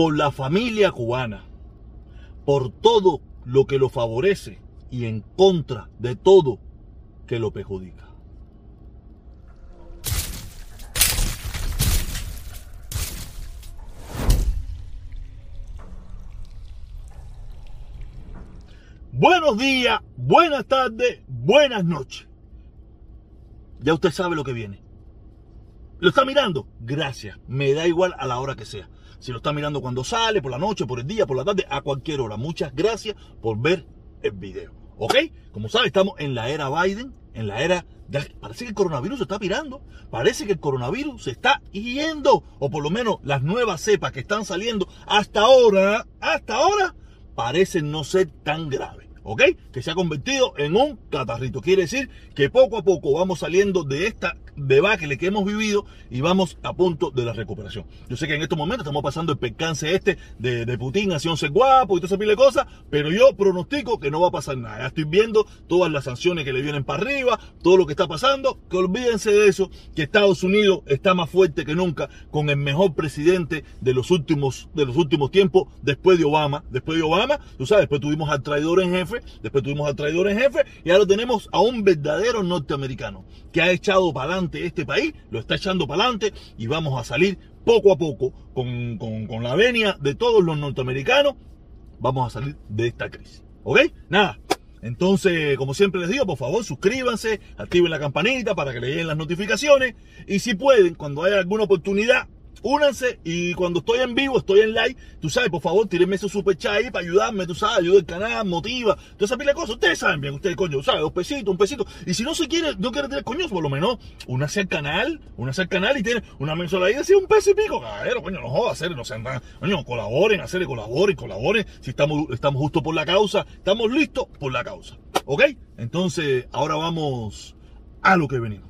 por la familia cubana, por todo lo que lo favorece y en contra de todo que lo perjudica. Buenos días, buenas tardes, buenas noches. Ya usted sabe lo que viene. ¿Lo está mirando? Gracias. Me da igual a la hora que sea. Si lo está mirando cuando sale, por la noche, por el día, por la tarde, a cualquier hora. Muchas gracias por ver el video. ¿Ok? Como sabe, estamos en la era Biden, en la era... parece que el coronavirus se está pirando. Parece que el coronavirus se está yendo. O por lo menos las nuevas cepas que están saliendo hasta ahora, hasta ahora, parecen no ser tan graves. ¿ok? Que se ha convertido en un catarrito. Quiere decir que poco a poco vamos saliendo de esta debacle que hemos vivido y vamos a punto de la recuperación. Yo sé que en estos momentos estamos pasando el percance este de, de Putin haciéndose guapo y toda esa pila de cosas, pero yo pronostico que no va a pasar nada. Ya estoy viendo todas las sanciones que le vienen para arriba, todo lo que está pasando, que olvídense de eso, que Estados Unidos está más fuerte que nunca con el mejor presidente de los últimos, de los últimos tiempos, después de Obama, después de Obama, tú sabes, después tuvimos al traidor en jefe, después tuvimos al traidor en jefe y ahora tenemos a un verdadero norteamericano que ha echado para adelante este país, lo está echando para adelante y vamos a salir poco a poco con, con la venia de todos los norteamericanos, vamos a salir de esta crisis. ¿Ok? Nada. Entonces, como siempre les digo, por favor, suscríbanse, activen la campanita para que le lleguen las notificaciones. Y si pueden, cuando haya alguna oportunidad, únanse y cuando estoy en vivo, estoy en live, tú sabes, por favor, tírenme su super chat ahí para ayudarme, tú sabes, ayuda el canal, motiva, toda esa pila de cosas. Ustedes saben bien, ustedes, coño, ¿sabes? Dos pesitos, un pesito. Y si no se quiere, no quiere tener coño, por lo menos, únase al canal, únase al canal y tiene una mensualidad de un peso y pico, caballero, coño, no jodas, hacer, no sean coño, colaboren, hacer, colaboren, colaboren. Si estamos, estamos justo por la causa, estamos listos por la causa. ¿Ok? Entonces, ahora vamos a lo que venimos.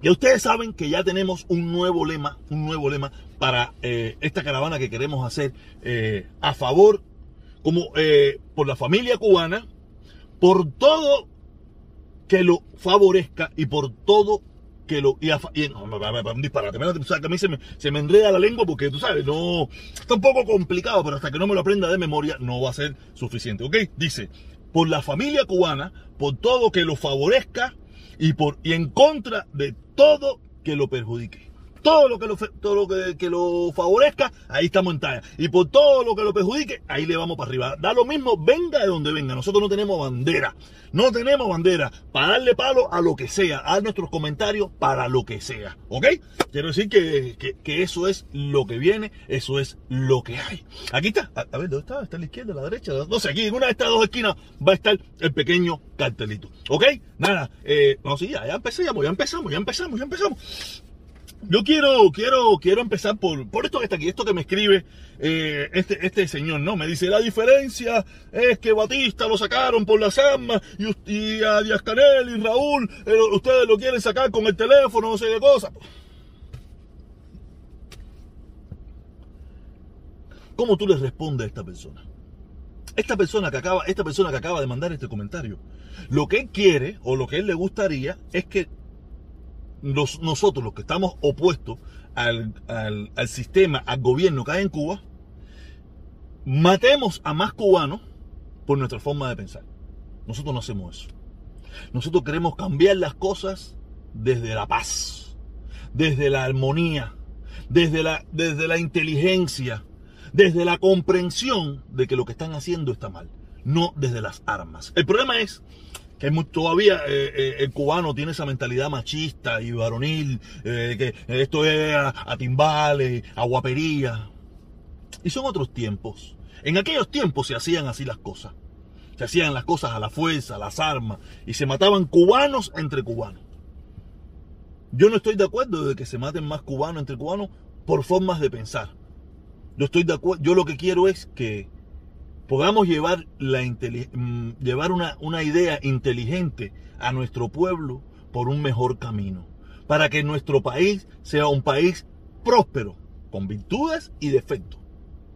Ya ustedes saben que ya tenemos un nuevo lema, un nuevo lema para eh, esta caravana que queremos hacer eh, a favor, como eh, por la familia cubana, por todo que lo favorezca y por todo que lo y, y un disparate, o sea, que a mí se me, se me enreda la lengua porque tú sabes, no está un poco complicado, pero hasta que no me lo aprenda de memoria no va a ser suficiente, ¿ok? Dice, por la familia cubana, por todo que lo favorezca y, en contra de todo que lo perjudique. Todo lo que lo, todo lo que, lo favorezca, ahí estamos en talla. Y por todo lo que lo perjudique, ahí le vamos para arriba. Da lo mismo, venga de donde venga. Nosotros no tenemos bandera. No tenemos bandera para darle palo a lo que sea. A nuestros comentarios para lo que sea. ¿Ok? Quiero decir que, eso es lo que viene. Eso es lo que hay. Aquí está. A, ver, ¿dónde está? ¿Está a la izquierda, a la derecha? No sé, aquí en una de estas dos esquinas va a estar el pequeño cartelito. ¿Ok? Nada. Eh, no, sí, ya, ya empezamos, ya empezamos, ya empezamos, ya empezamos. Yo quiero, quiero, quiero empezar por, por esto que está aquí, esto que me escribe eh, este, este señor, ¿no? Me dice, la diferencia es que Batista lo sacaron por las armas y, a Díaz Canel y Raúl, eh, ustedes lo quieren sacar con el teléfono, no sé qué cosa. ¿Cómo tú le respondes a esta persona? Esta persona que acaba, esta persona que acaba de mandar este comentario, lo que él quiere o lo que él le gustaría es que nosotros, los que estamos opuestos al, sistema, al gobierno que hay en Cuba, matemos a más cubanos por nuestra forma de pensar. Nosotros no hacemos eso. Nosotros queremos cambiar las cosas desde la paz, desde la armonía, desde la, desde la inteligencia, desde la comprensión de que lo que están haciendo está mal, no desde las armas. El problema es que todavía eh, eh, el cubano tiene esa mentalidad machista y varonil, eh, que esto es a, timbales, a guapería. Y son otros tiempos. En aquellos tiempos se hacían así las cosas. Se hacían las cosas a la fuerza, a las armas, y se mataban cubanos entre cubanos. Yo no estoy de acuerdo de que se maten más cubanos entre cubanos por formas de pensar. Yo estoy de acuerdo, yo lo que quiero es que podamos llevar, la mm, llevar una, una idea inteligente a nuestro pueblo por un mejor camino, para que nuestro país sea un país próspero, con virtudes y defectos.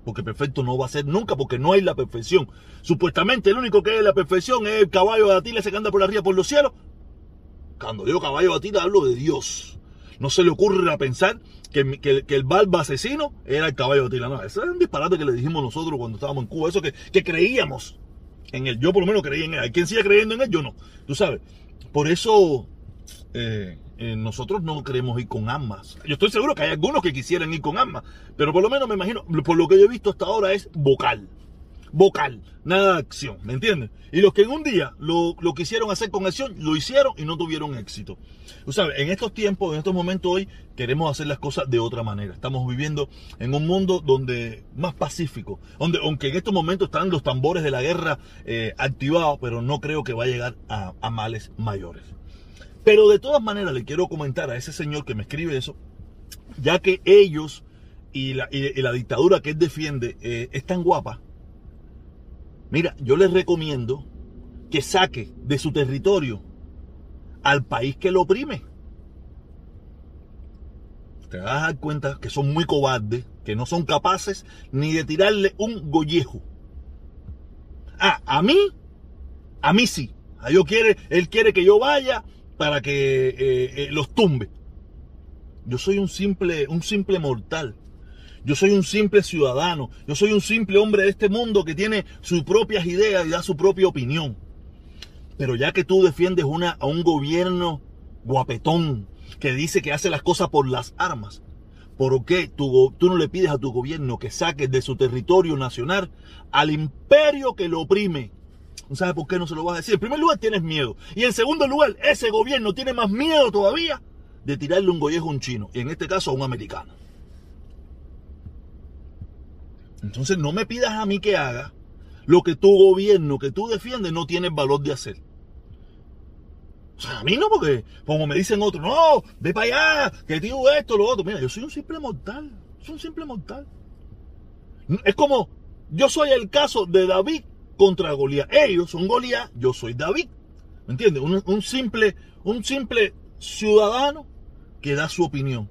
Porque perfecto no va a ser nunca, porque no hay la perfección. Supuestamente el único que es la perfección es el caballo de Atila ese que anda por arriba por los cielos. Cuando digo caballo de Atila hablo de Dios. No se le ocurre a pensar que, que, el barba asesino era el caballo de Tila. No, ese es un disparate que le dijimos nosotros cuando estábamos en Cuba. Eso que, que creíamos en él. Yo por lo menos creí en él. Hay quien sigue creyendo en él, yo no. Tú sabes. Por eso eh, eh, nosotros no queremos ir con armas. Yo estoy seguro que hay algunos que quisieran ir con armas. Pero por lo menos me imagino, por lo que yo he visto hasta ahora es vocal vocal, nada de acción, ¿me entiendes? Y los que en un día lo, quisieron hacer con acción, lo hicieron y no tuvieron éxito. Tú sabes, en estos tiempos, en estos momentos hoy, queremos hacer las cosas de otra manera. Estamos viviendo en un mundo donde más pacífico, donde aunque en estos momentos están los tambores de la guerra eh, activados, pero no creo que va a llegar a, males mayores. Pero de todas maneras le quiero comentar a ese señor que me escribe eso, ya que ellos y la, dictadura que él defiende eh, es tan guapa, Mira, yo les recomiendo que saque de su territorio al país que lo oprime. Te vas a dar cuenta que son muy cobardes, que no son capaces ni de tirarle un gollejo. Ah, a mí, a mí sí. A yo quiere, él quiere que yo vaya para que eh, eh, los tumbe. Yo soy un simple, un simple mortal. Yo soy un simple ciudadano. Yo soy un simple hombre de este mundo que tiene sus propias ideas y da su propia opinión. Pero ya que tú defiendes una, a un gobierno guapetón que dice que hace las cosas por las armas, ¿por qué tú, no le pides a tu gobierno que saque de su territorio nacional al imperio que lo oprime? ¿No sabes por qué no se lo vas a decir? En primer lugar, tienes miedo. Y en segundo lugar, ese gobierno tiene más miedo todavía de tirarle un gollejo a un chino. Y en este caso a un americano. Entonces no me pidas a mí que haga lo que tu gobierno, que tú defiendes, no tiene valor de hacer. O sea, a mí no, porque como me dicen otros, no, ve para allá, que digo esto, lo otro. Mira, yo soy un simple mortal, soy un simple mortal. Es como, yo soy el caso de David contra Goliat. Ellos son Goliat, yo soy David. ¿Me entiendes? un, simple, un simple ciudadano que da su opinión.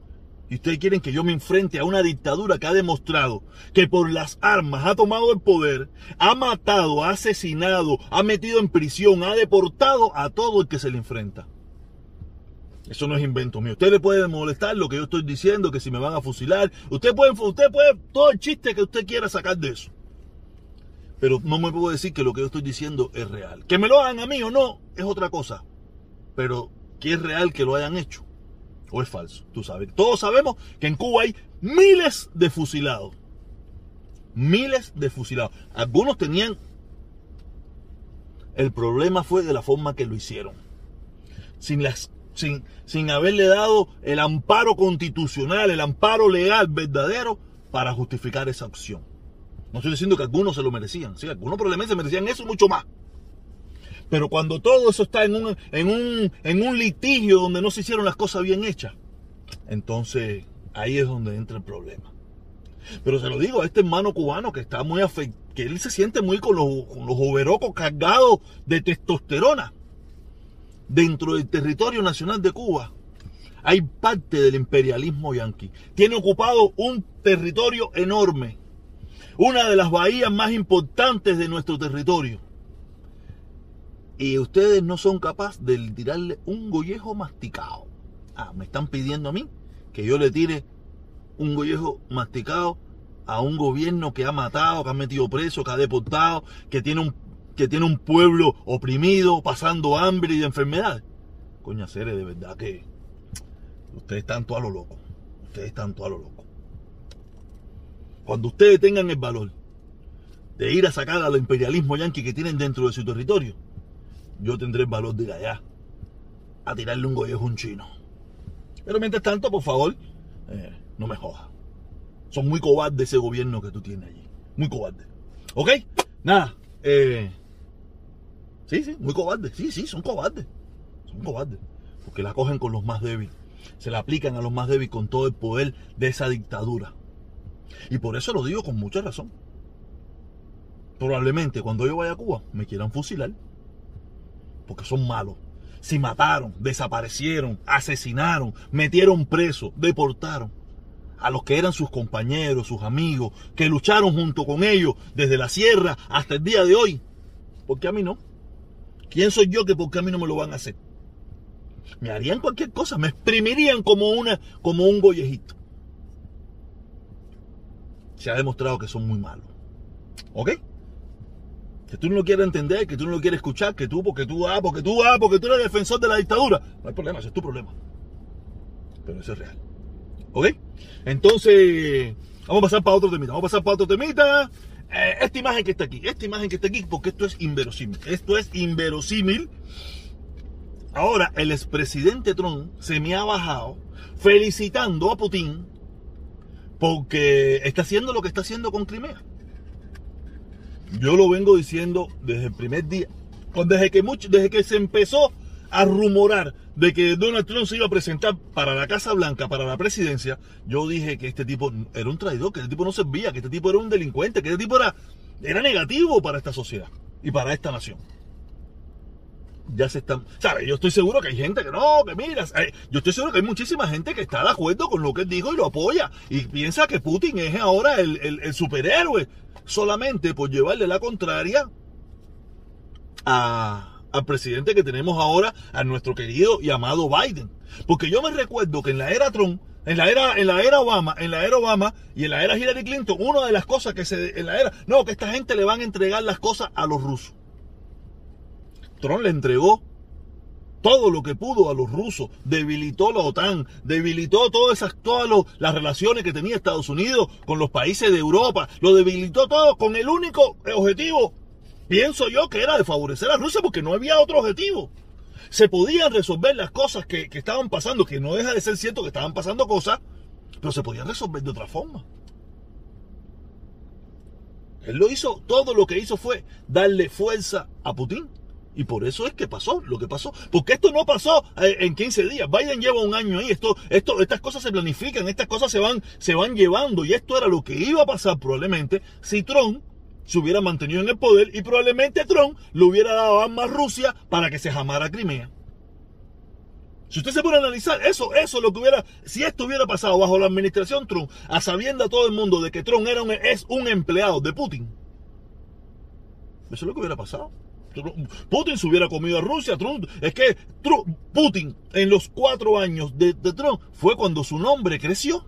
Y ustedes quieren que yo me enfrente a una dictadura que ha demostrado que por las armas ha tomado el poder, ha matado, ha asesinado, ha metido en prisión, ha deportado a todo el que se le enfrenta. Eso no es invento mío. Usted le puede molestar lo que yo estoy diciendo, que si me van a fusilar. Usted puede, usted puede, todo el chiste que usted quiera sacar de eso. Pero no me puedo decir que lo que yo estoy diciendo es real. Que me lo hagan a mí o no, es otra cosa. Pero que es real que lo hayan hecho o es falso, tú sabes. Todos sabemos que en Cuba hay miles de fusilados. Miles de fusilados. Algunos tenían... El problema fue de la forma que lo hicieron. Sin, las, sin, sin haberle dado el amparo constitucional, el amparo legal verdadero para justificar esa opción. No estoy diciendo que algunos se lo merecían. Sí, algunos probablemente se merecían eso y mucho más. Pero cuando todo eso está en un, litigio donde no se hicieron las cosas bien hechas, entonces ahí es donde entra el problema. Pero se lo digo a este hermano cubano que está muy afectado, que él se siente muy con los, con los overocos cargados de testosterona. Dentro del territorio nacional de Cuba hay parte del imperialismo yanqui. Tiene ocupado un territorio enorme. Una de las bahías más importantes de nuestro territorio y ustedes no son capaces de tirarle un gollejo masticado. Ah, me están pidiendo a mí que yo le tire un gollejo masticado a un gobierno que ha matado, que ha metido preso, que ha deportado, que tiene un, que tiene un pueblo oprimido, pasando hambre y enfermedad. Coña, seres, de verdad que ustedes están todo a lo loco. Ustedes están todo a lo loco. Cuando ustedes tengan el valor de ir a sacar al imperialismo yanqui que tienen dentro de su territorio, yo tendré el valor de ir allá a tirarle un gollejo a un chino. Pero mientras tanto, por favor, eh, no me jodas. Son muy cobardes ese gobierno que tú tienes allí. Muy cobarde. ¿Ok? Nada. Eh, sí, sí, muy cobardes. Sí, sí, son cobardes. Son cobardes. Porque la cogen con los más débiles. Se la aplican a los más débiles con todo el poder de esa dictadura. Y por eso lo digo con mucha razón. Probablemente cuando yo vaya a Cuba me quieran fusilar porque son malos. Si mataron, desaparecieron, asesinaron, metieron preso, deportaron a los que eran sus compañeros, sus amigos, que lucharon junto con ellos desde la sierra hasta el día de hoy. ¿Por qué a mí no? ¿Quién soy yo que por qué a mí no me lo van a hacer? Me harían cualquier cosa, me exprimirían como, una, como un gollejito. Se ha demostrado que son muy malos. ¿Ok? Que tú no lo quieres entender, que tú no lo quieres escuchar, que tú, porque tú, ah, porque tú, ah, porque tú eres defensor de la dictadura. No hay problema, ese es tu problema. Pero eso es real. ¿Ok? Entonces, vamos a pasar para otro temita. Vamos a pasar para otro temita. Eh, esta imagen que está aquí, esta imagen que está aquí, porque esto es inverosímil. Esto es inverosímil. Ahora, el expresidente Trump se me ha bajado felicitando a Putin porque está haciendo lo que está haciendo con Crimea. Yo lo vengo diciendo desde el primer día, desde que, mucho, desde que se empezó a rumorar de que Donald Trump se iba a presentar para la Casa Blanca, para la presidencia, yo dije que este tipo era un traidor, que este tipo no servía, que este tipo era un delincuente, que este tipo era, era negativo para esta sociedad y para esta nación. Ya se están, ¿sabes? Yo estoy seguro que hay gente que no, que mira, eh, yo estoy seguro que hay muchísima gente que está de acuerdo con lo que él dijo y lo apoya y piensa que Putin es ahora el, el superhéroe solamente por llevarle la contraria a, al presidente que tenemos ahora, a nuestro querido y amado Biden. Porque yo me recuerdo que en la era Trump, en la era, en la era Obama, en la era Obama y en la era Hillary Clinton, una de las cosas que se, en la era, no, que esta gente le van a entregar las cosas a los rusos. Trump le entregó todo lo que pudo a los rusos, debilitó la OTAN, debilitó todas esas, todas las relaciones que tenía Estados Unidos con los países de Europa, lo debilitó todo con el único objetivo pienso yo que era de favorecer a Rusia porque no había otro objetivo. Se podían resolver las cosas que, estaban pasando, que no deja de ser cierto que estaban pasando cosas, pero se podían resolver de otra forma. Él lo hizo, todo lo que hizo fue darle fuerza a Putin. Y por eso es que pasó lo que pasó. Porque esto no pasó eh, en 15 días. Biden lleva un año ahí. Esto, esto, estas cosas se planifican, estas cosas se van, se van llevando. Y esto era lo que iba a pasar probablemente si Trump se hubiera mantenido en el poder y probablemente Trump le hubiera dado armas a Rusia para que se jamara Crimea. Si usted se pone a analizar eso, eso es lo que hubiera, si esto hubiera pasado bajo la administración Trump, a sabiendo a todo el mundo de que Trump era un, es un empleado de Putin, eso es lo que hubiera pasado. Putin se hubiera comido a Rusia, Trump, es que Putin en los cuatro años de, Trump fue cuando su nombre creció,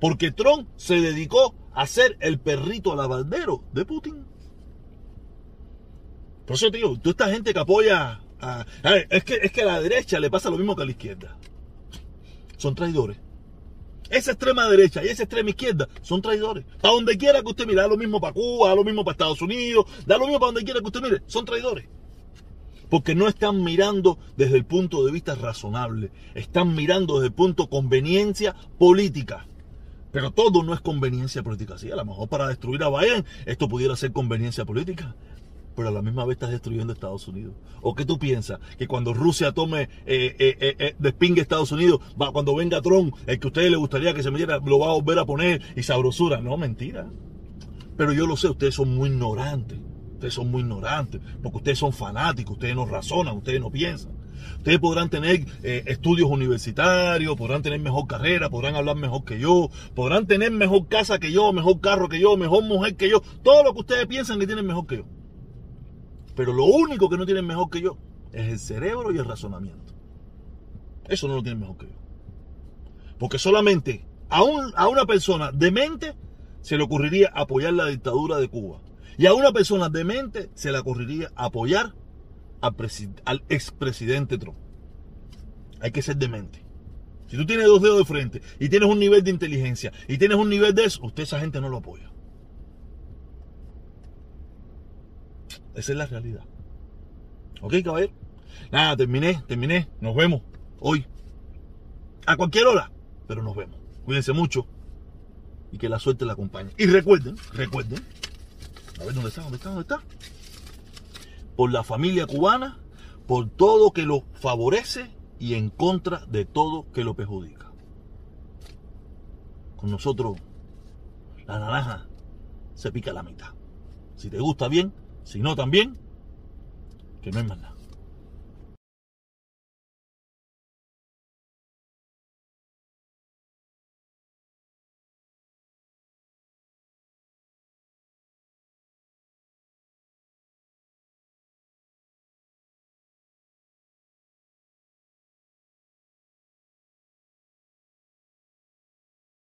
porque Trump se dedicó a ser el perrito alabardero de Putin. Por eso te tú esta gente que apoya a, es, que, es que a la derecha le pasa lo mismo que a la izquierda. Son traidores. Esa extrema derecha y esa extrema izquierda son traidores. A donde quiera que usted mire, da lo mismo para Cuba, da lo mismo para Estados Unidos, da lo mismo para donde quiera que usted mire, son traidores. Porque no están mirando desde el punto de vista razonable, están mirando desde el punto conveniencia política. Pero todo no es conveniencia política. Sí, a lo mejor para destruir a Biden esto pudiera ser conveniencia política. Pero a la misma vez estás destruyendo Estados Unidos. ¿O qué tú piensas? Que cuando Rusia tome, eh, eh, eh, despingue Estados Unidos, va, cuando venga Trump, el que a ustedes les gustaría que se metiera, lo va a volver a poner y sabrosura. No, mentira. Pero yo lo sé, ustedes son muy ignorantes. Ustedes son muy ignorantes. Porque ustedes son fanáticos, ustedes no razonan, ustedes no piensan. Ustedes podrán tener eh, estudios universitarios, podrán tener mejor carrera, podrán hablar mejor que yo, podrán tener mejor casa que yo, mejor carro que yo, mejor mujer que yo, todo lo que ustedes piensan que tienen mejor que yo. Pero lo único que no tienen mejor que yo es el cerebro y el razonamiento. Eso no lo tienen mejor que yo. Porque solamente a, una persona demente se le ocurriría apoyar la dictadura de Cuba. Y a una persona demente se le ocurriría apoyar al, expresidente Trump. Hay que ser demente. Si tú tienes dos dedos de frente y tienes un nivel de inteligencia y tienes un nivel de eso, usted esa gente no lo apoya. Esa es la realidad. ¿Ok, caballero? Nada, terminé, terminé. Nos vemos hoy. A cualquier hora. Pero nos vemos. Cuídense mucho. Y que la suerte la acompañe. Y recuerden, recuerden. A ver, ¿dónde está? ¿Dónde está? ¿Dónde está? por la familia cubana, por todo que lo favorece y en contra de todo que lo perjudica. Con nosotros, la naranja se pica la mitad. Si te gusta bien, si no también, que no nada.